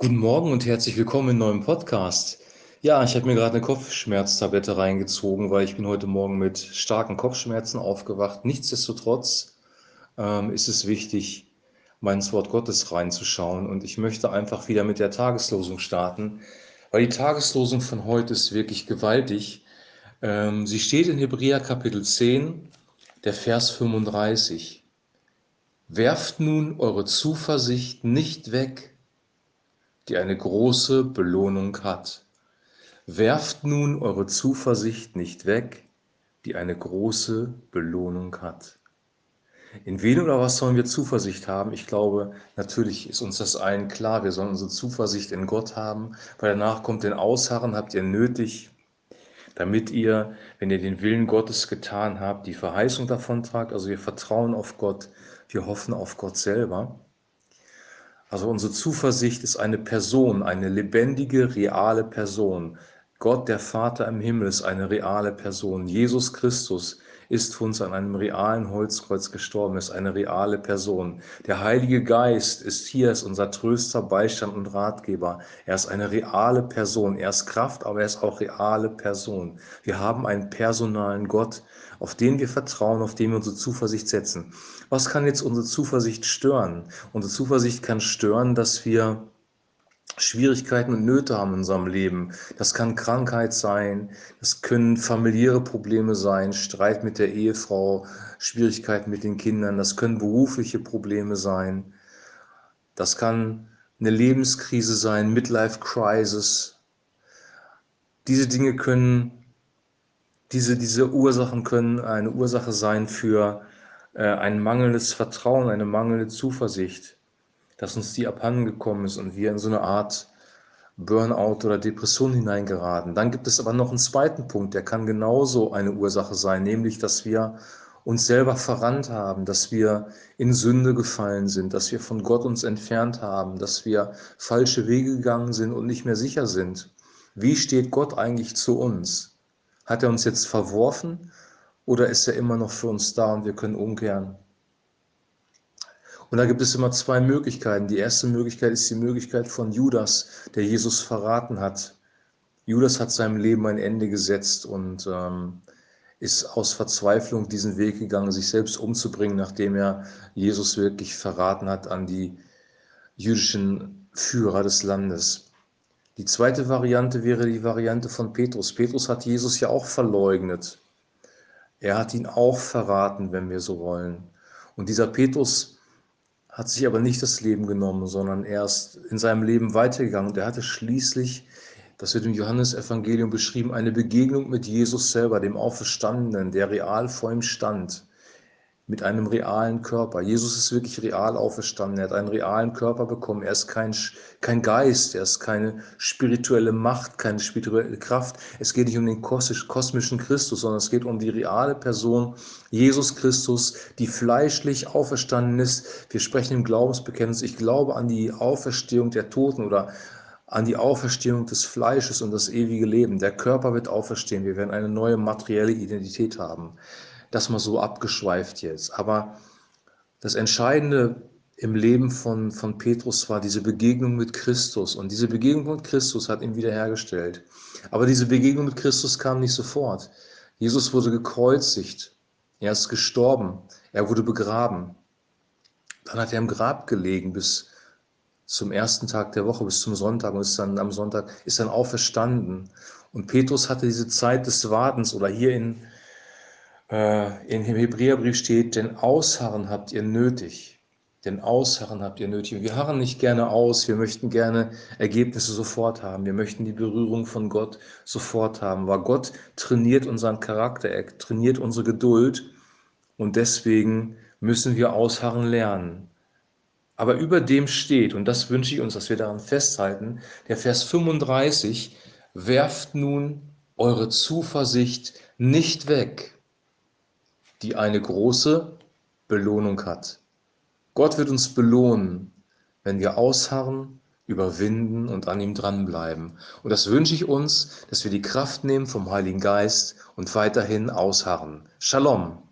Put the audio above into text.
Guten Morgen und herzlich willkommen im neuen Podcast. Ja, ich habe mir gerade eine Kopfschmerztablette reingezogen, weil ich bin heute Morgen mit starken Kopfschmerzen aufgewacht. Nichtsdestotrotz ähm, ist es wichtig, mal Wort Gottes reinzuschauen und ich möchte einfach wieder mit der Tageslosung starten, weil die Tageslosung von heute ist wirklich gewaltig. Ähm, sie steht in Hebräer Kapitel 10, der Vers 35. Werft nun eure Zuversicht nicht weg, die eine große Belohnung hat. Werft nun eure Zuversicht nicht weg, die eine große Belohnung hat. In wen oder was sollen wir Zuversicht haben? Ich glaube, natürlich ist uns das allen klar. Wir sollen unsere Zuversicht in Gott haben, weil danach kommt den Ausharren, habt ihr nötig, damit ihr, wenn ihr den Willen Gottes getan habt, die Verheißung davon tragt. Also wir vertrauen auf Gott, wir hoffen auf Gott selber. Also unsere Zuversicht ist eine Person, eine lebendige, reale Person. Gott, der Vater im Himmel, ist eine reale Person. Jesus Christus ist für uns an einem realen Holzkreuz gestorben, ist eine reale Person. Der Heilige Geist ist hier, ist unser Tröster, Beistand und Ratgeber. Er ist eine reale Person. Er ist Kraft, aber er ist auch reale Person. Wir haben einen personalen Gott, auf den wir vertrauen, auf den wir unsere Zuversicht setzen. Was kann jetzt unsere Zuversicht stören? Unsere Zuversicht kann stören, dass wir Schwierigkeiten und Nöte haben in unserem Leben. Das kann Krankheit sein, das können familiäre Probleme sein, Streit mit der Ehefrau, Schwierigkeiten mit den Kindern, das können berufliche Probleme sein, das kann eine Lebenskrise sein, Midlife Crisis. Diese Dinge können, diese, diese Ursachen können eine Ursache sein für äh, ein mangelndes Vertrauen, eine mangelnde Zuversicht dass uns die abhandengekommen ist und wir in so eine Art Burnout oder Depression hineingeraten. Dann gibt es aber noch einen zweiten Punkt, der kann genauso eine Ursache sein, nämlich dass wir uns selber verrannt haben, dass wir in Sünde gefallen sind, dass wir von Gott uns entfernt haben, dass wir falsche Wege gegangen sind und nicht mehr sicher sind. Wie steht Gott eigentlich zu uns? Hat er uns jetzt verworfen oder ist er immer noch für uns da und wir können umkehren? Und da gibt es immer zwei Möglichkeiten. Die erste Möglichkeit ist die Möglichkeit von Judas, der Jesus verraten hat. Judas hat seinem Leben ein Ende gesetzt und ähm, ist aus Verzweiflung diesen Weg gegangen, sich selbst umzubringen, nachdem er Jesus wirklich verraten hat an die jüdischen Führer des Landes. Die zweite Variante wäre die Variante von Petrus. Petrus hat Jesus ja auch verleugnet. Er hat ihn auch verraten, wenn wir so wollen. Und dieser Petrus hat sich aber nicht das Leben genommen, sondern er ist in seinem Leben weitergegangen. Und er hatte schließlich, das wird im Johannesevangelium beschrieben, eine Begegnung mit Jesus selber, dem Auferstandenen, der real vor ihm stand mit einem realen Körper. Jesus ist wirklich real auferstanden. Er hat einen realen Körper bekommen. Er ist kein, kein Geist, er ist keine spirituelle Macht, keine spirituelle Kraft. Es geht nicht um den kosmischen Christus, sondern es geht um die reale Person Jesus Christus, die fleischlich auferstanden ist. Wir sprechen im Glaubensbekenntnis, ich glaube an die Auferstehung der Toten oder an die Auferstehung des Fleisches und das ewige Leben. Der Körper wird auferstehen. Wir werden eine neue materielle Identität haben das mal so abgeschweift jetzt. Aber das Entscheidende im Leben von, von Petrus war diese Begegnung mit Christus. Und diese Begegnung mit Christus hat ihn wiederhergestellt. Aber diese Begegnung mit Christus kam nicht sofort. Jesus wurde gekreuzigt. Er ist gestorben. Er wurde begraben. Dann hat er im Grab gelegen bis zum ersten Tag der Woche, bis zum Sonntag und ist dann am Sonntag ist dann auferstanden. Und Petrus hatte diese Zeit des Wartens oder hier in, äh, in dem Hebräerbrief steht, denn Ausharren habt ihr nötig. Denn Ausharren habt ihr nötig. Wir harren nicht gerne aus, wir möchten gerne Ergebnisse sofort haben. Wir möchten die Berührung von Gott sofort haben. Weil Gott trainiert unseren Charakter, er trainiert unsere Geduld. Und deswegen müssen wir ausharren lernen. Aber über dem steht, und das wünsche ich uns, dass wir daran festhalten, der Vers 35, werft nun eure Zuversicht nicht weg die eine große Belohnung hat. Gott wird uns belohnen, wenn wir ausharren, überwinden und an ihm dranbleiben. Und das wünsche ich uns, dass wir die Kraft nehmen vom Heiligen Geist und weiterhin ausharren. Shalom.